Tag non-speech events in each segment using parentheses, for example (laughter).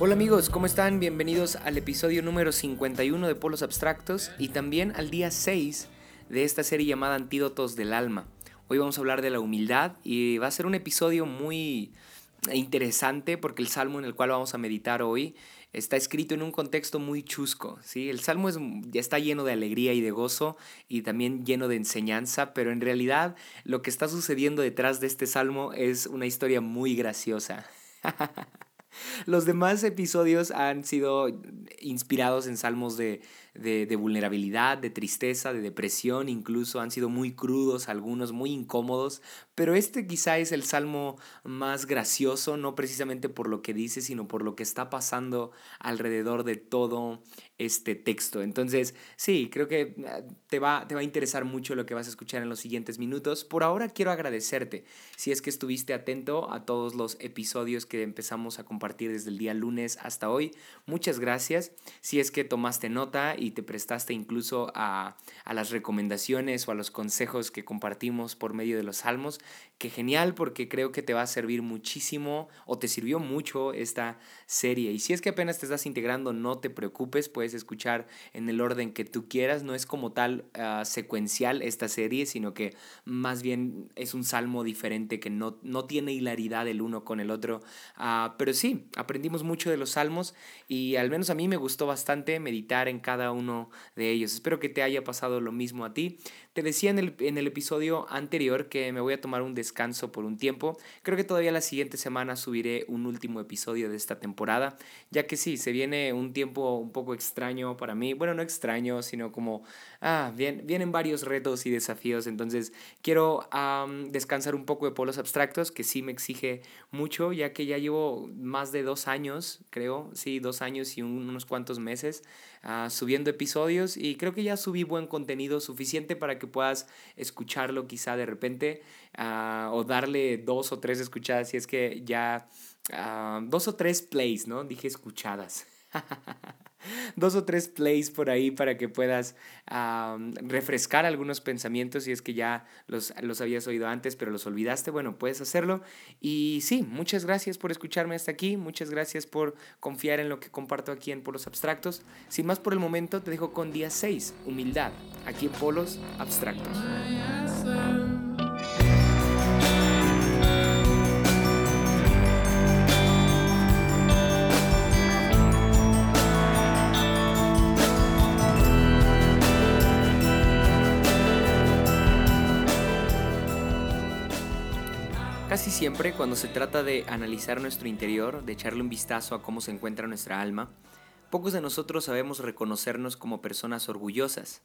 Hola amigos, ¿cómo están? Bienvenidos al episodio número 51 de Polos Abstractos y también al día 6 de esta serie llamada Antídotos del Alma. Hoy vamos a hablar de la humildad y va a ser un episodio muy interesante porque el salmo en el cual vamos a meditar hoy está escrito en un contexto muy chusco, ¿sí? El salmo es, ya está lleno de alegría y de gozo y también lleno de enseñanza, pero en realidad lo que está sucediendo detrás de este salmo es una historia muy graciosa. (laughs) (laughs) Los demás episodios han sido inspirados en salmos de, de, vulnerabilidad, de tristeza, de depresión, incluso han sido muy crudos, algunos muy incómodos, pero este quizá es el salmo más gracioso, no precisamente por lo que dice, sino por lo que está pasando alrededor de todo este texto. Entonces, sí, creo que ah, te va, te va a interesar mucho lo que vas a escuchar en los siguientes minutos. Por ahora quiero agradecerte si es que estuviste atento a todos los episodios que empezamos a compartir desde el día lunes hasta hoy. Muchas gracias. Si es que tomaste nota y te prestaste incluso a, a las recomendaciones o a los consejos que compartimos por medio de los salmos, que genial porque creo que te va a servir muchísimo o te sirvió mucho esta serie. Y si es que apenas te estás integrando, no te preocupes, puedes escuchar en el orden que tú quieras. No es como tal ah, secuencial esta serie, sino que más bien es un salmo diferente que no, no tiene hilaridad el uno con el otro. Uh, pero sí, aprendimos mucho de los salmos y al menos a mí me gustó bastante meditar en cada uno de ellos. Espero que te haya pasado lo mismo a ti. Te decía en el, en el episodio anterior que me voy a tomar un descanso por un tiempo. Creo que todavía la siguiente semana subiré un último episodio de esta temporada, ya que sí, se viene un tiempo un poco extraño para mí. Bueno, no extraño, sino como, ah, bien, vienen varios retos y desafíos. Entonces quiero descansar un poco de polos abstractos, que sí me exige mucho, ya que ya llevo más de dos años, creo, sí, dos años y unos cuantos meses uh, subiendo episodios y creo que ya subí buen contenido suficiente para que puedas escucharlo quizá de repente uh, o darle dos o tres escuchadas si es que ya uh, dos o tres plays, ¿no? Dije escuchadas. (laughs) dos o tres plays por ahí para que puedas refrescar algunos pensamientos si es que ya los, los habías oído antes pero los olvidaste, bueno, puedes hacerlo. Y sí, muchas gracias por escucharme hasta aquí, muchas gracias por confiar en lo que comparto aquí en Polos Abstractos. Sin más por el momento, te dejo con día 6, humildad, aquí en Polos Abstractos. Casi siempre cuando se trata de analizar nuestro interior, de echarle un vistazo a cómo se encuentra nuestra alma, pocos de nosotros sabemos reconocernos como personas orgullosas.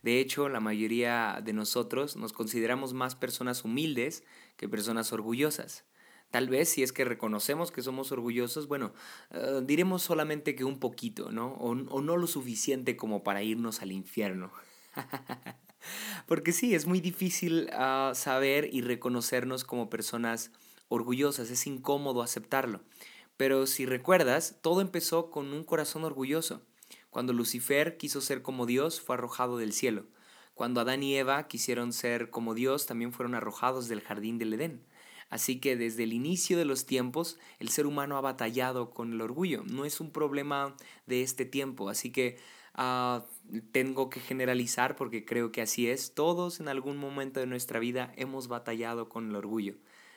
De hecho, la mayoría de nosotros nos consideramos más personas humildes que personas orgullosas. Tal vez si es que reconocemos que somos orgullosos, bueno, uh, diremos solamente que un poquito, ¿no? O, o no lo suficiente como para irnos al infierno. (laughs) (laughs) Porque sí, es muy difícil uh, saber y reconocernos como personas orgullosas, es incómodo aceptarlo. Pero si recuerdas, todo empezó con un corazón orgulloso. Cuando Lucifer quiso ser como Dios, fue arrojado del cielo. Cuando Adán y Eva quisieron ser como Dios, también fueron arrojados del jardín del Edén. Así que desde el inicio de los tiempos, el ser humano ha batallado con el orgullo. No es un problema de este tiempo. Así que uh, tengo que generalizar porque creo que así es. Todos en algún momento de nuestra vida hemos batallado con el orgullo.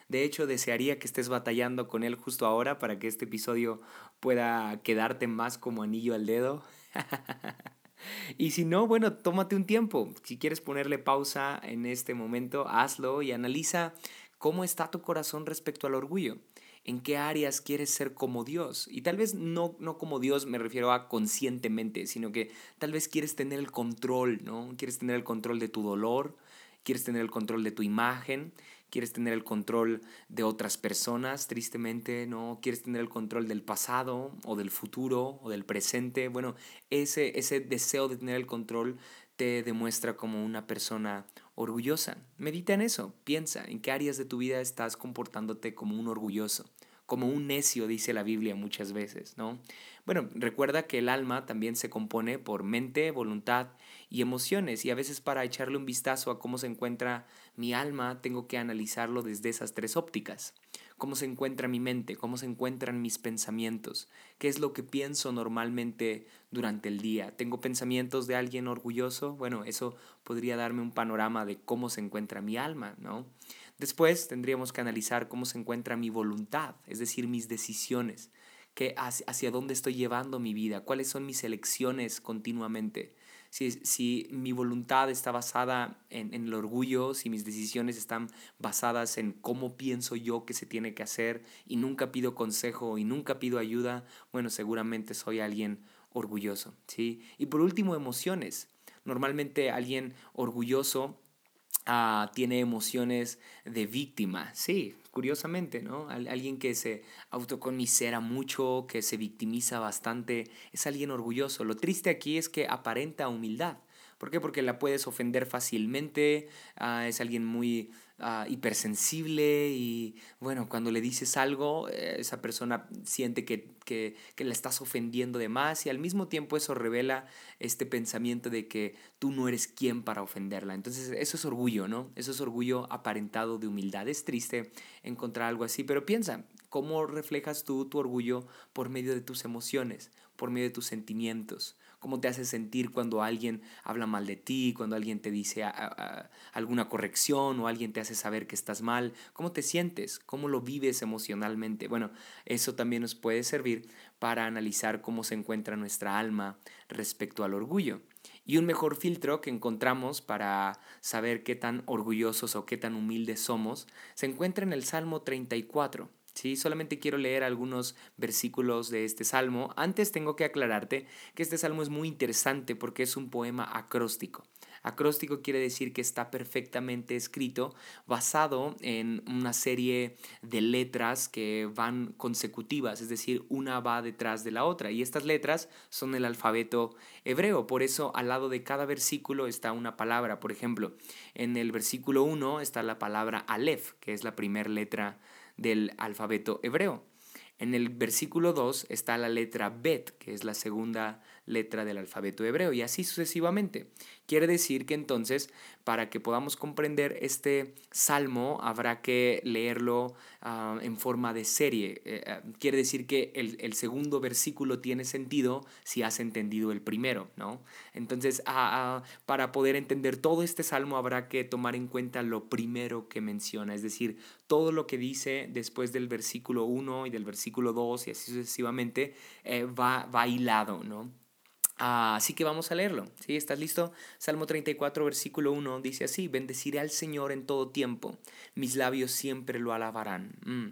De hecho, desearía que estés batallando con él justo ahora para que este episodio pueda quedarte más como anillo al dedo. (laughs) y si no, bueno, tómate un tiempo. Si quieres ponerle pausa en este momento, hazlo y analiza cómo está tu corazón respecto al orgullo en qué áreas quieres ser como Dios. Y tal vez no, no como Dios me refiero a conscientemente, sino que tal vez quieres tener el control, ¿no? Quieres tener el control de tu dolor, quieres tener el control de tu imagen, quieres tener el control de otras personas, tristemente, ¿no? Quieres tener el control del pasado o del futuro o del presente. Bueno, ese, ese deseo de tener el control te demuestra como una persona orgullosa. Medita en eso, piensa en qué áreas de tu vida estás comportándote como un orgulloso, como un necio, dice la Biblia muchas veces, ¿no? Bueno, recuerda que el alma también se compone por mente, voluntad y emociones y a veces para echarle un vistazo a cómo se encuentra mi alma tengo que analizarlo desde esas tres ópticas cómo se encuentra mi mente, cómo se encuentran mis pensamientos, qué es lo que pienso normalmente durante el día. ¿Tengo pensamientos de alguien orgulloso? Bueno, eso podría darme un panorama de cómo se encuentra mi alma, ¿no? Después tendríamos que analizar cómo se encuentra mi voluntad, es decir, mis decisiones, que hacia dónde estoy llevando mi vida, cuáles son mis elecciones continuamente si, mi voluntad está basada en, el orgullo, si mis decisiones están basadas en cómo pienso yo que se tiene que hacer y nunca pido consejo y nunca pido ayuda, bueno, seguramente soy alguien orgulloso, ¿sí? Y por último, emociones. Normalmente alguien orgulloso ah, tiene emociones de víctima, sí, curiosamente, ¿no? Alguien que se autoconmisera mucho, que se victimiza bastante, es alguien orgulloso. Lo triste aquí es que aparenta humildad. ¿Por qué? Porque la puedes ofender fácilmente, ah, es alguien muy uh, hipersensible y bueno, cuando le dices algo, eh, esa persona siente que, que, que, la estás ofendiendo de más y al mismo tiempo eso revela este pensamiento de que tú no eres quien para ofenderla. Entonces eso es orgullo, ¿no? Eso es orgullo aparentado de humildad. Es triste encontrar algo así, pero piensa, ¿cómo reflejas tú tu orgullo por medio de tus emociones, por medio de tus sentimientos? Cómo te hace sentir cuando alguien habla mal de ti, cuando alguien te dice alguna corrección o alguien te hace saber que estás mal, cómo te sientes, cómo lo vives emocionalmente. Bueno, eso también nos puede servir para analizar cómo se encuentra nuestra alma respecto al orgullo. Y un mejor filtro que encontramos para saber qué tan orgullosos o qué tan humildes somos se encuentra en el Salmo 34. ¿Sí? Solamente quiero leer algunos versículos de este salmo. Antes tengo que aclararte que este salmo es muy interesante porque es un poema acróstico. Acróstico quiere decir que está perfectamente escrito, basado en una serie de letras que van consecutivas, es decir, una va detrás de la otra. Y estas letras son el alfabeto hebreo. Por eso al lado de cada versículo está una palabra. Por ejemplo, en el versículo 1 está la palabra Aleph, que es la primera letra del alfabeto hebreo. En el versículo 2 está la letra Bet, que es la segunda letra del alfabeto hebreo, y así sucesivamente. Quiere decir que entonces, para que podamos comprender este salmo, habrá que leerlo ah, en forma de serie. Eh, ah, quiere decir que el, segundo versículo tiene sentido si has entendido el primero, ¿no? Entonces, ah, para poder entender todo este salmo, habrá que tomar en cuenta lo primero que menciona, es decir, todo lo que dice después del versículo 1 y del versículo 2 y así sucesivamente eh, va, va hilado, ¿no? Así que vamos a leerlo. ¿sí? ¿Estás listo? Salmo 34, versículo 1 dice así, bendeciré al Señor en todo tiempo, mis labios siempre lo alabarán. Mm.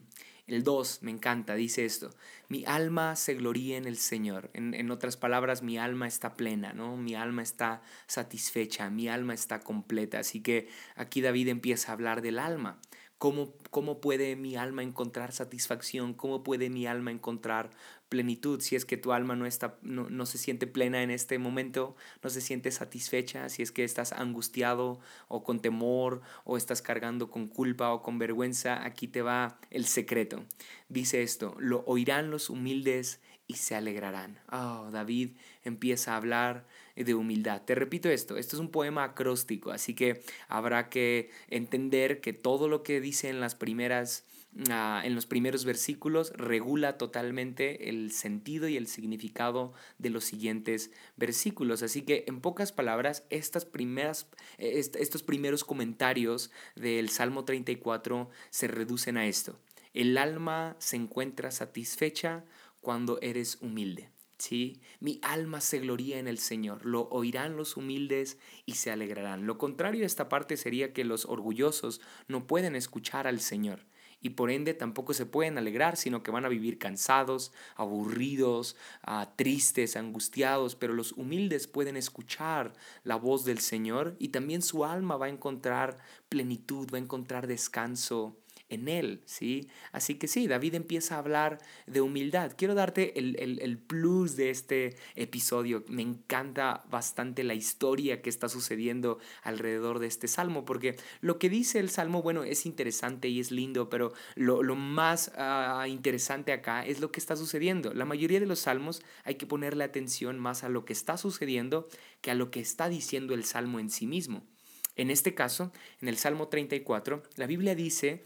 El 2 me encanta, dice esto, mi alma se gloría en el Señor. En, en, otras palabras, mi alma está plena, ¿no? Mi alma está satisfecha, mi alma está completa. Así que aquí David empieza a hablar del alma. ¿Cómo, ¿Cómo puede mi alma encontrar satisfacción? ¿Cómo puede mi alma encontrar plenitud si es que tu alma no, está, no, no, se siente plena en este momento, no se siente satisfecha, si es que estás angustiado o con temor o estás cargando con culpa o con vergüenza? Aquí te va el secreto. Dice esto, lo oirán los humildes y se alegrarán. Oh, David empieza a hablar de humildad. Te repito esto, esto es un poema acróstico, así que habrá que entender que todo lo que dice en las primeras ah, en los primeros versículos regula totalmente el sentido y el significado de los siguientes versículos. Así que en pocas palabras, estas primeras, estos primeros comentarios del Salmo 34 se reducen a esto. El alma se encuentra satisfecha cuando eres humilde. ¿sí? Mi alma se gloría en el Señor, lo oirán los humildes y se alegrarán. Lo contrario de esta parte sería que los orgullosos no pueden escuchar al Señor y por ende tampoco se pueden alegrar, sino que van a vivir cansados, aburridos, ah, tristes, angustiados, pero los humildes pueden escuchar la voz del Señor y también su alma va a encontrar plenitud, va a encontrar descanso en él, ¿sí? Así que sí, David empieza a hablar de humildad. Quiero darte el, el, plus de este episodio. Me encanta bastante la historia que está sucediendo alrededor de este salmo, porque lo que dice el salmo, bueno, es interesante y es lindo, pero lo, lo más ah, interesante acá es lo que está sucediendo. La mayoría de los salmos hay que ponerle atención más a lo que está sucediendo que a lo que está diciendo el salmo en sí mismo. En este caso, en el Salmo 34, la Biblia dice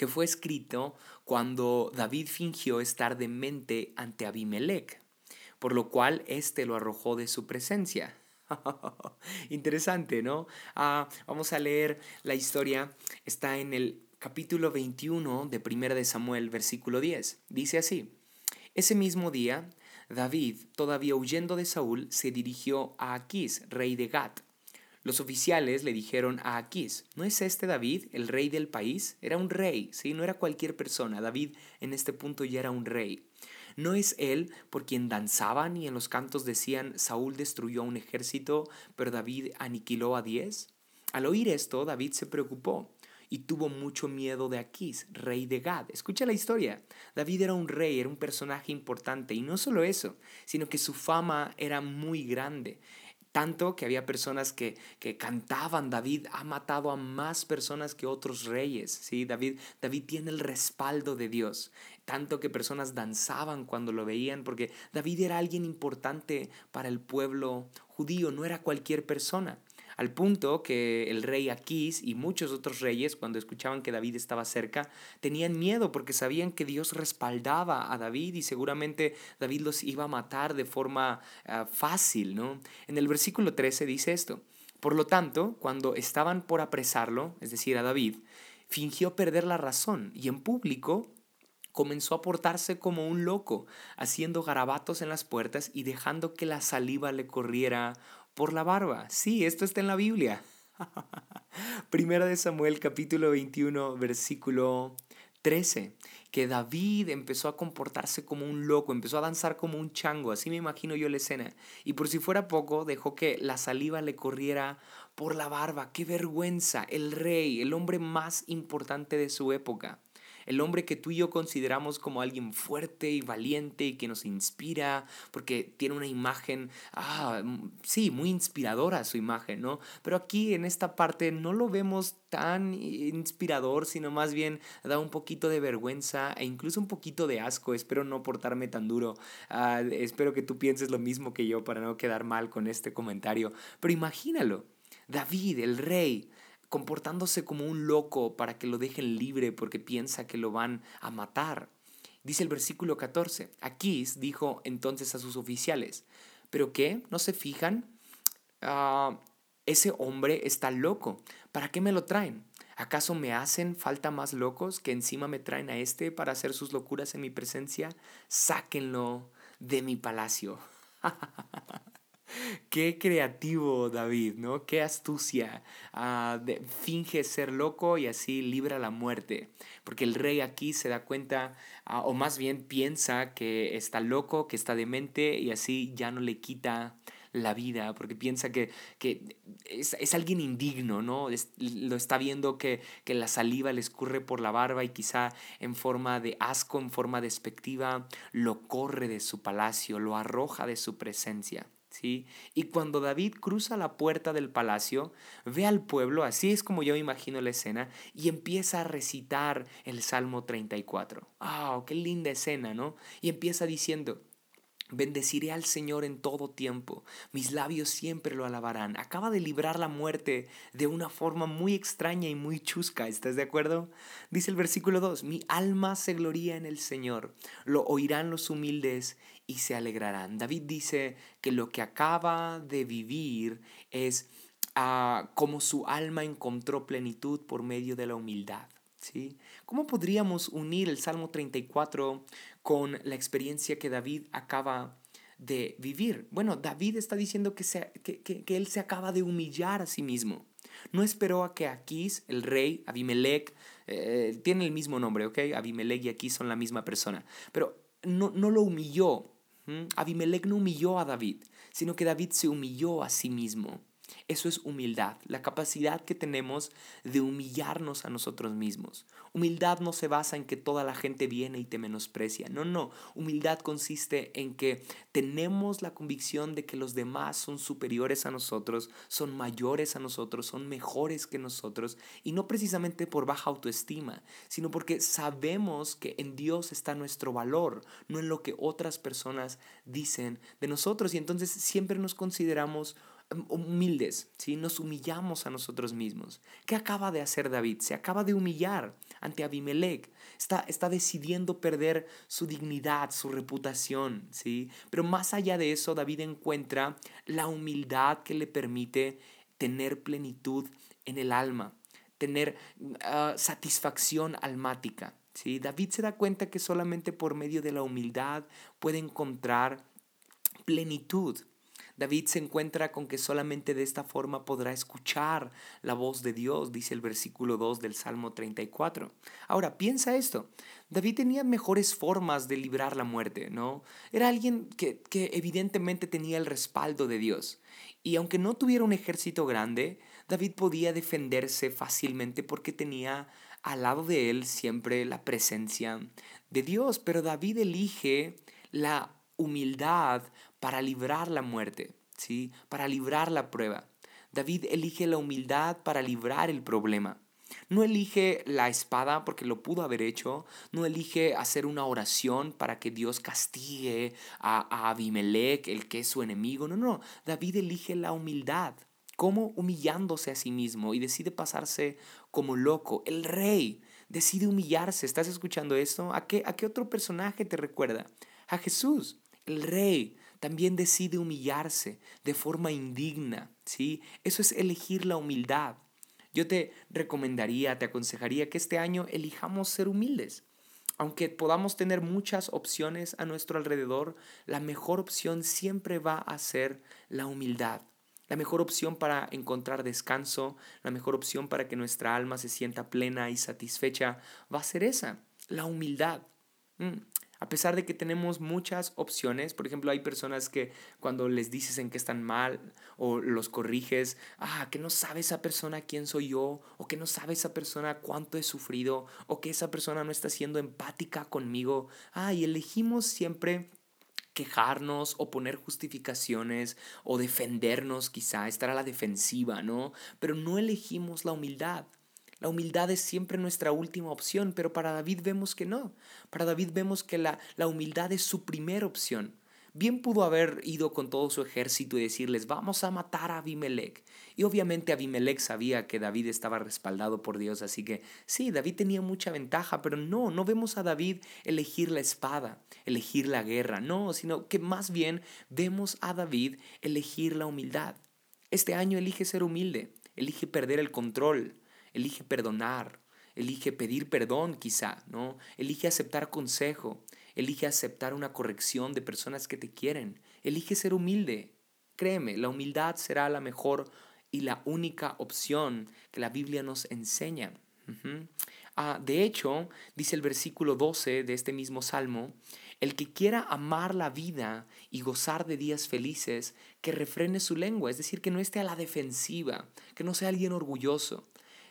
que fue escrito cuando David fingió estar demente ante Abimelech, por lo cual éste lo arrojó de su presencia. (laughs) Interesante, ¿no? Ah, vamos a leer la historia. Está en el capítulo 21 de 1 de Samuel, versículo 10. Dice así, ese mismo día, David, todavía huyendo de Saúl, se dirigió a Aquís, rey de Gat, los oficiales le dijeron a Aquís, ¿no es este David el rey del país? Era un rey, ¿sí? No era cualquier persona. David en este punto ya era un rey. ¿No es él por quien danzaban y en los cantos decían, Saúl destruyó un ejército, pero David aniquiló a diez? Al oír esto, David se preocupó y tuvo mucho miedo de Aquís, rey de Gad. Escucha la historia. David era un rey, era un personaje importante, y no solo eso, sino que su fama era muy grande. Tanto que había personas que, que, cantaban, David ha matado a más personas que otros reyes, ¿sí? David, David tiene el respaldo de Dios. Tanto que personas danzaban cuando lo veían, porque David era alguien importante para el pueblo judío, no era cualquier persona al punto que el rey Aquís y muchos otros reyes, cuando escuchaban que David estaba cerca, tenían miedo porque sabían que Dios respaldaba a David y seguramente David los iba a matar de forma ah, fácil. ¿no? En el versículo 13 dice esto, por lo tanto, cuando estaban por apresarlo, es decir, a David, fingió perder la razón y en público comenzó a portarse como un loco, haciendo garabatos en las puertas y dejando que la saliva le corriera por la barba. Sí, esto está en la Biblia. (laughs) Primera de Samuel capítulo 21 versículo 13, que David empezó a comportarse como un loco, empezó a danzar como un chango, así me imagino yo la escena, y por si fuera poco, dejó que la saliva le corriera por la barba, qué vergüenza, el rey, el hombre más importante de su época el hombre que tú y yo consideramos como alguien fuerte y valiente y que nos inspira, porque tiene una imagen, ah, sí, muy inspiradora su imagen, ¿no? Pero aquí en esta parte no lo vemos tan inspirador, sino más bien da un poquito de vergüenza e incluso un poquito de asco. Espero no portarme tan duro. Ah, espero que tú pienses lo mismo que yo para no quedar mal con este comentario. Pero imagínalo. David, el rey, comportándose como un loco para que lo dejen libre porque piensa que lo van a matar. Dice el versículo 14, Aquís dijo entonces a sus oficiales, ¿pero qué? ¿No se fijan? Ah, ese hombre está loco, ¿para qué me lo traen? ¿Acaso me hacen falta más locos que encima me traen a este para hacer sus locuras en mi presencia? Sáquenlo de mi palacio. (laughs) Qué creativo David, ¿no? Qué astucia. Ah, finge ser loco y así libra la muerte. Porque el rey aquí se da cuenta, ah, o más bien piensa que está loco, que está demente y así ya no le quita la vida, porque piensa que, que es, alguien indigno, ¿no? lo está viendo que, que la saliva le escurre por la barba y quizá en forma de asco, en forma despectiva, lo corre de su palacio, lo arroja de su presencia. ¿Sí? Y cuando David cruza la puerta del palacio, ve al pueblo, así es como yo imagino la escena, y empieza a recitar el Salmo 34. ¡Ah, qué linda escena, ¿no? Y empieza diciendo, Bendeciré al Señor en todo tiempo, mis labios siempre lo alabarán. Acaba de librar la muerte de una forma muy extraña y muy chusca, ¿estás de acuerdo? Dice el versículo 2, mi alma se gloría en el Señor, lo oirán los humildes y se alegrarán. David dice que lo que acaba de vivir es ah, como su alma encontró plenitud por medio de la humildad. ¿sí? ¿Cómo podríamos unir el Salmo 34 con la experiencia que David acaba de vivir? Bueno, David está diciendo que, que, él se acaba de humillar a sí mismo. No esperó a que Aquís, el rey, Abimelech, eh, tiene el mismo nombre, ¿ok? Abimelech y Aquís son la misma persona, pero no, no lo humilló, Abimelech no humilló a David, sino que David se humilló a sí mismo. Eso es humildad, la capacidad que tenemos de humillarnos a nosotros mismos. Humildad no se basa en que toda la gente viene y te menosprecia. No, no. Humildad consiste en que tenemos la convicción de que los demás son superiores a nosotros, son mayores a nosotros, son mejores que nosotros. Y no precisamente por baja autoestima, sino porque sabemos que en Dios está nuestro valor, no en lo que otras personas dicen de nosotros. Y entonces siempre nos consideramos humildes, ¿sí? nos humillamos a nosotros mismos. ¿Qué acaba de hacer David? Se acaba de humillar ante Abimelech. Está, está decidiendo perder su dignidad, su reputación. ¿sí? Pero más allá de eso, David encuentra la humildad que le permite tener plenitud en el alma, tener ah, satisfacción almática. ¿sí? David se da cuenta que solamente por medio de la humildad puede encontrar plenitud. David se encuentra con que solamente de esta forma podrá escuchar la voz de Dios, dice el versículo 2 del Salmo 34. Ahora, piensa esto. David tenía mejores formas de librar la muerte, ¿no? Era alguien que, que evidentemente tenía el respaldo de Dios. Y aunque no tuviera un ejército grande, David podía defenderse fácilmente porque tenía al lado de él siempre la presencia de Dios. Pero David elige la humildad para librar la muerte, ¿sí? para librar la prueba. David elige la humildad para librar el problema. No elige la espada porque lo pudo haber hecho. No elige hacer una oración para que Dios castigue a, a Abimelech, el que es su enemigo. No, no. David elige la humildad. como Humillándose a sí mismo y decide pasarse como loco. El rey decide humillarse. ¿Estás escuchando esto? ¿A qué, a qué otro personaje te recuerda? A Jesús. El rey también decide humillarse de forma indigna, ¿sí? Eso es elegir la humildad. Yo te recomendaría, te aconsejaría que este año elijamos ser humildes. Aunque podamos tener muchas opciones a nuestro alrededor, la mejor opción siempre va a ser la humildad. La mejor opción para encontrar descanso, la mejor opción para que nuestra alma se sienta plena y satisfecha, va a ser esa, la humildad. A pesar de que tenemos muchas opciones, por ejemplo, hay personas que cuando les dices en que están mal o los corriges, ah, que no sabe esa persona quién soy yo, o que no sabe esa persona cuánto he sufrido, o que esa persona no está siendo empática conmigo. Ah, y elegimos siempre quejarnos o poner justificaciones o defendernos quizá, estar a la defensiva, ¿no? Pero no elegimos la humildad. La humildad es siempre nuestra última opción, pero para David vemos que no. Para David vemos que la, la humildad es su primera opción. Bien pudo haber ido con todo su ejército y decirles, vamos a matar a Abimelech. Y obviamente Abimelech sabía que David estaba respaldado por Dios, así que sí, David tenía mucha ventaja, pero no, no vemos a David elegir la espada, elegir la guerra, no, sino que más bien vemos a David elegir la humildad. Este año elige ser humilde, elige perder el control, elige perdonar, elige pedir perdón quizá, ¿no? Elige aceptar consejo, elige aceptar una corrección de personas que te quieren, elige ser humilde. Créeme, la humildad será la mejor y la única opción que la Biblia nos enseña. Ah, de hecho, dice el versículo 12 de este mismo salmo, el que quiera amar la vida y gozar de días felices, que refrene su lengua, es decir, que no esté a la defensiva, que no sea alguien orgulloso,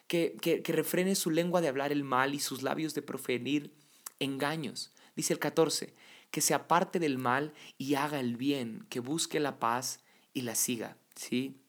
que, refrene su lengua de hablar el mal y sus labios de proferir engaños. Dice el 14, que se aparte del mal y haga el bien, que busque la paz y la siga, ¿sí?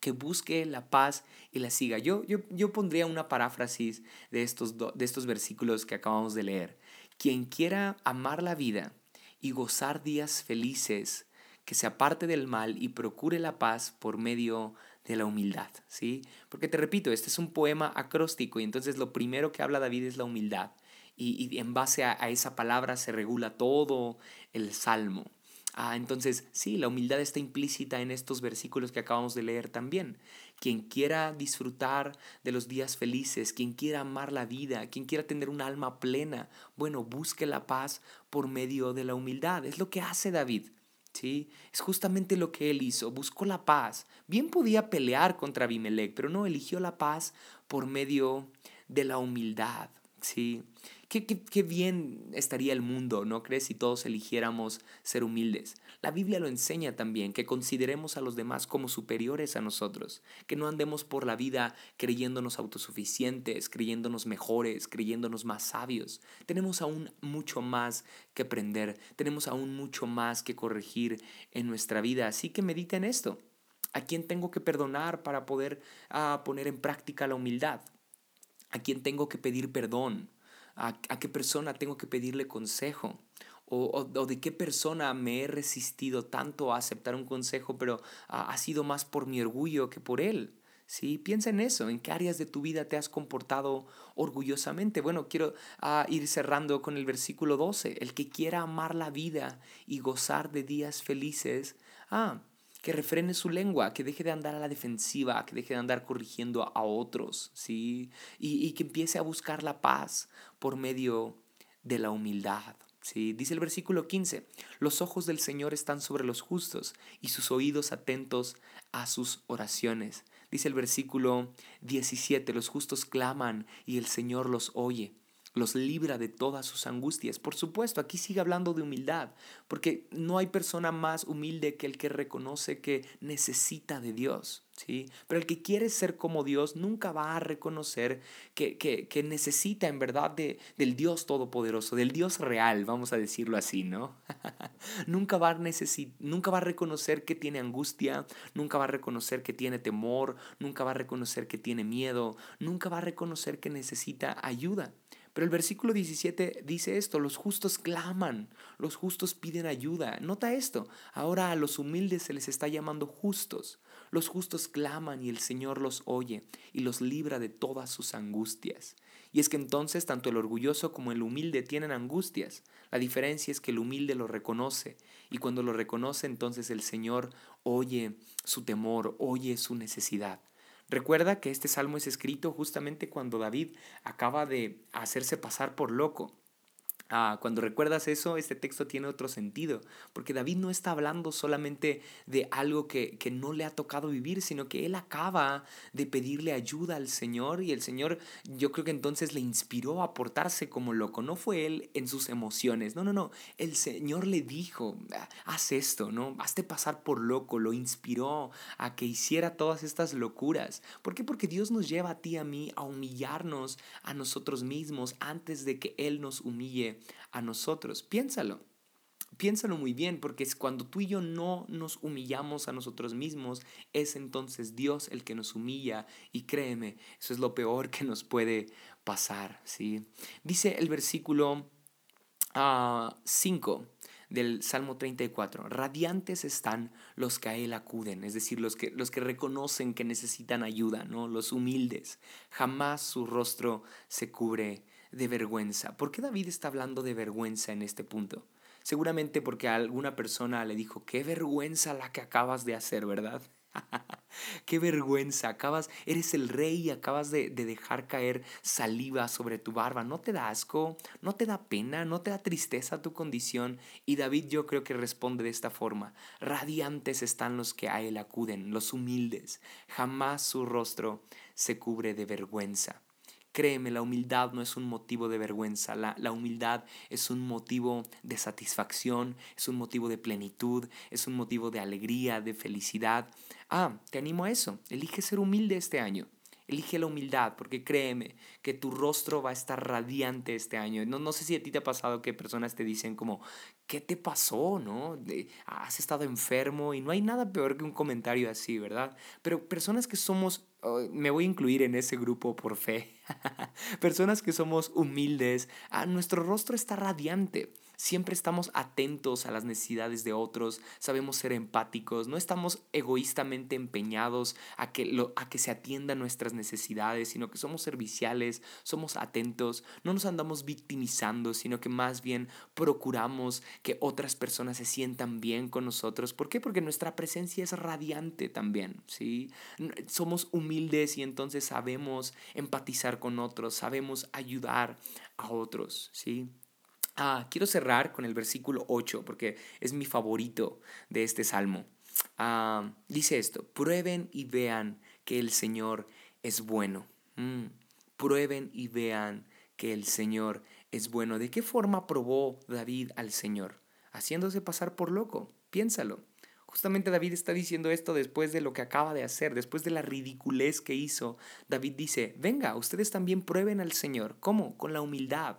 Que busque la paz y la siga. Yo, yo, yo pondría una paráfrasis de estos, de estos versículos que acabamos de leer. Quien quiera amar la vida y gozar días felices, que se aparte del mal y procure la paz por medio de la humildad, ¿sí? Porque te repito, este es un poema acróstico y entonces lo primero que habla David es la humildad y, en base a, esa palabra se regula todo el salmo. Ah, entonces, sí, la humildad está implícita en estos versículos que acabamos de leer también. Quien quiera disfrutar de los días felices, quien quiera amar la vida, quien quiera tener un alma plena, bueno, busque la paz por medio de la humildad. Es lo que hace David. ¿Sí? Es justamente lo que él hizo, buscó la paz. Bien podía pelear contra Abimelech, pero no eligió la paz por medio de la humildad, ¿sí? Qué, bien estaría el mundo, ¿no crees? Si todos eligiéramos ser humildes. La Biblia lo enseña también, que consideremos a los demás como superiores a nosotros, que no andemos por la vida creyéndonos autosuficientes, creyéndonos mejores, creyéndonos más sabios. Tenemos aún mucho más que aprender, tenemos aún mucho más que corregir en nuestra vida, así que medita en esto. ¿A quién tengo que perdonar para poder ah, poner en práctica la humildad? ¿A quién tengo que pedir perdón? A, qué persona tengo que pedirle consejo. O, de qué persona me he resistido tanto a aceptar un consejo, pero ha, sido más por mi orgullo que por él. ¿Sí? Piensa en eso, en qué áreas de tu vida te has comportado orgullosamente. Bueno, quiero ah, ir cerrando con el versículo 12. El que quiera amar la vida y gozar de días felices, ah, que refrene su lengua, que deje de andar a la defensiva, que deje de andar corrigiendo a otros, ¿sí? Y, que empiece a buscar la paz por medio de la humildad. ¿sí? Dice el versículo 15, los ojos del Señor están sobre los justos y sus oídos atentos a sus oraciones. Dice el versículo 17, los justos claman y el Señor los oye los libra de todas sus angustias. Por supuesto, aquí sigue hablando de humildad, porque no hay persona más humilde que el que reconoce que necesita de Dios. ¿sí? Pero el que quiere ser como Dios nunca va a reconocer que, que, necesita en verdad de, del Dios Todopoderoso, del Dios real, vamos a decirlo así, ¿no? (laughs) nunca, va a nunca va a reconocer que tiene angustia, nunca va a reconocer que tiene temor, nunca va a reconocer que tiene miedo, nunca va a reconocer que necesita ayuda. Pero el versículo 17 dice esto, los justos claman, los justos piden ayuda. Nota esto, ahora a los humildes se les está llamando justos. Los justos claman y el Señor los oye y los libra de todas sus angustias. Y es que entonces tanto el orgulloso como el humilde tienen angustias. La diferencia es que el humilde lo reconoce y cuando lo reconoce entonces el Señor oye su temor, oye su necesidad. Recuerda que este salmo es escrito justamente cuando David acaba de hacerse pasar por loco. Ah, cuando recuerdas eso, este texto tiene otro sentido, porque David no está hablando solamente de algo que, que, no le ha tocado vivir, sino que él acaba de pedirle ayuda al Señor y el Señor yo creo que entonces le inspiró a portarse como loco, no fue él en sus emociones, no, no, no, el Señor le dijo, ah, haz esto, ¿no? Hazte pasar por loco, lo inspiró a que hiciera todas estas locuras. ¿Por qué? Porque Dios nos lleva a ti, a mí, a humillarnos a nosotros mismos antes de que Él nos humille a nosotros. Piénsalo. Piénsalo muy bien, porque es cuando tú y yo no nos humillamos a nosotros mismos, es entonces Dios el que nos humilla. Y créeme, eso es lo peor que nos puede pasar. ¿sí? Dice el versículo 5 ah, del Salmo 34, radiantes están los que a Él acuden, es decir, los que, los que reconocen que necesitan ayuda, ¿no? los humildes. Jamás su rostro se cubre de vergüenza. ¿Por qué David está hablando de vergüenza en este punto? Seguramente porque alguna persona le dijo, qué vergüenza la que acabas de hacer, ¿verdad? (laughs) Qué vergüenza, acabas, eres el rey y acabas de, de, dejar caer saliva sobre tu barba. ¿No te da asco? ¿No te da pena? ¿No te da tristeza tu condición? Y David yo creo que responde de esta forma. Radiantes están los que a él acuden, los humildes. Jamás su rostro se cubre de vergüenza. Créeme, la humildad no es un motivo de vergüenza, la, la, humildad es un motivo de satisfacción, es un motivo de plenitud, es un motivo de alegría, de felicidad. Ah, te animo a eso, elige ser humilde este año. Elige la humildad, porque créeme que tu rostro va a estar radiante este año. No, no sé si a ti te ha pasado que personas te dicen como, ¿qué te pasó? ¿No? has estado enfermo y no hay nada peor que un comentario así, ¿verdad? Pero personas que somos, oh, me voy a incluir en ese grupo por fe, (laughs) personas que somos humildes, ah, nuestro rostro está radiante. Siempre estamos atentos a las necesidades de otros, sabemos ser empáticos, no estamos egoístamente empeñados a que, lo, a que se atiendan nuestras necesidades, sino que somos serviciales, somos atentos, no nos andamos victimizando, sino que más bien procuramos que otras personas se sientan bien con nosotros. ¿Por qué? Porque nuestra presencia es radiante también, ¿sí? Somos humildes y entonces sabemos empatizar con otros, sabemos ayudar a otros, ¿sí? Ah, quiero cerrar con el versículo 8 porque es mi favorito de este salmo. Ah, dice esto, prueben y vean que el Señor es bueno. Mm, prueben y vean que el Señor es bueno. ¿De qué forma probó David al Señor? Haciéndose pasar por loco. Piénsalo. Justamente David está diciendo esto después de lo que acaba de hacer, después de la ridiculez que hizo. David dice, venga, ustedes también prueben al Señor. ¿Cómo? Con la humildad.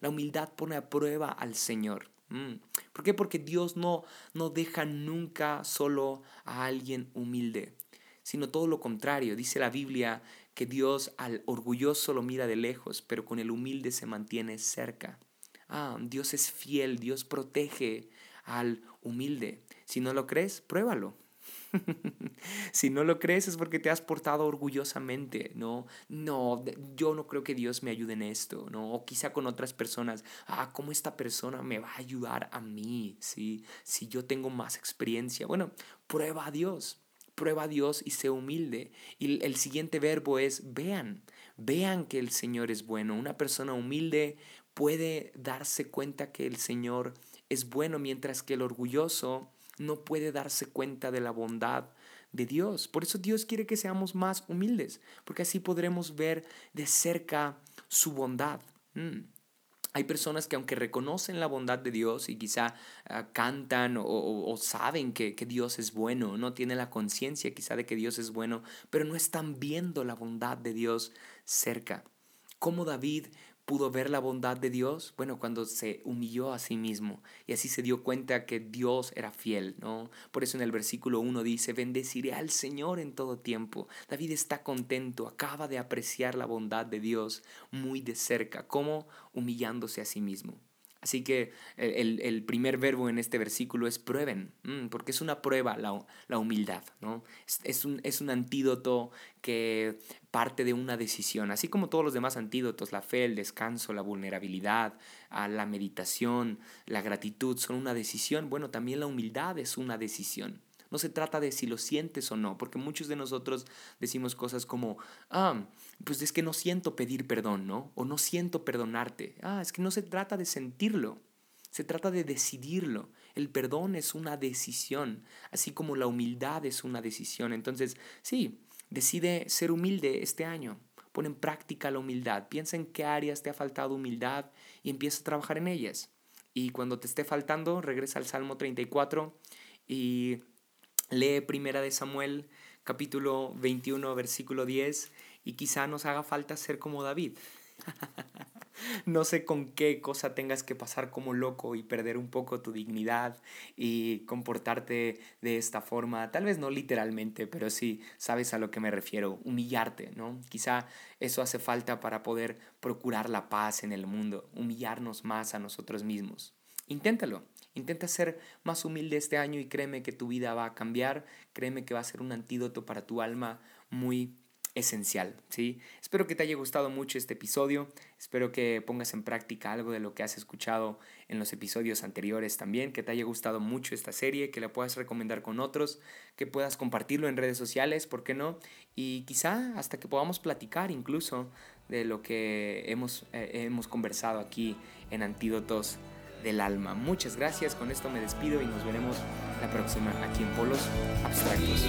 La humildad pone a prueba al Señor. Mm. ¿Por qué? Porque Dios no, no deja nunca solo a alguien humilde, sino todo lo contrario. Dice la Biblia que Dios al orgulloso lo mira de lejos, pero con el humilde se mantiene cerca. Ah, Dios es fiel, Dios protege al humilde. Si no lo crees, pruébalo. (laughs) si no lo crees es porque te has portado orgullosamente, ¿no? No, yo no creo que Dios me ayude en esto, ¿no? O quizá con otras personas, ah, ¿cómo esta persona me va a ayudar a mí? ¿Sí? Si yo tengo más experiencia. Bueno, prueba a Dios, prueba a Dios y sé humilde. Y el siguiente verbo es vean, vean que el Señor es bueno. Una persona humilde puede darse cuenta que el Señor es bueno, mientras que el orgulloso no puede darse cuenta de la bondad de Dios. Por eso Dios quiere que seamos más humildes, porque así podremos ver de cerca su bondad. Mm. Hay personas que aunque reconocen la bondad de Dios y quizá ah, cantan o, saben que, que, Dios es bueno, no tienen la conciencia quizá de que Dios es bueno, pero no están viendo la bondad de Dios cerca. Como David pudo ver la bondad de Dios? Bueno, cuando se humilló a sí mismo y así se dio cuenta que Dios era fiel, ¿no? Por eso en el versículo 1 dice, bendeciré al Señor en todo tiempo. David está contento, acaba de apreciar la bondad de Dios muy de cerca, como humillándose a sí mismo. Así que el, primer verbo en este versículo es prueben, mm, porque es una prueba la, humildad, ¿no? Es, un, es un antídoto que parte de una decisión, así como todos los demás antídotos, la fe, el descanso, la vulnerabilidad, la meditación, la gratitud son una decisión, bueno, también la humildad es una decisión. No se trata de si lo sientes o no, porque muchos de nosotros decimos cosas como, ah, pues es que no siento pedir perdón, ¿no? O no siento perdonarte. Ah, es que no se trata de sentirlo, se trata de decidirlo. El perdón es una decisión, así como la humildad es una decisión. Entonces, sí, decide ser humilde este año. Pon en práctica la humildad. Piensa en qué áreas te ha faltado humildad y empieza a trabajar en ellas. Y cuando te esté faltando, regresa al Salmo 34 y Lee Primera de Samuel capítulo 21 versículo 10 y quizá nos haga falta ser como David. (laughs) no sé con qué cosa tengas que pasar como loco y perder un poco tu dignidad y comportarte de esta forma. Tal vez no literalmente, pero sí sabes a lo que me refiero, humillarte, ¿no? Quizá eso hace falta para poder procurar la paz en el mundo, humillarnos más a nosotros mismos. Inténtalo. Intenta ser más humilde este año y créeme que tu vida va a cambiar, créeme que va a ser un antídoto para tu alma muy esencial, ¿sí? Espero que te haya gustado mucho este episodio, espero que pongas en práctica algo de lo que has escuchado en los episodios anteriores también, que te haya gustado mucho esta serie, que la puedas recomendar con otros, que puedas compartirlo en redes sociales, ¿por qué no? Y quizá hasta que podamos platicar incluso de lo que hemos, eh, hemos conversado aquí en Antídotos del alma. Muchas gracias, con esto me despido y nos veremos la próxima aquí en Polos Abstractos.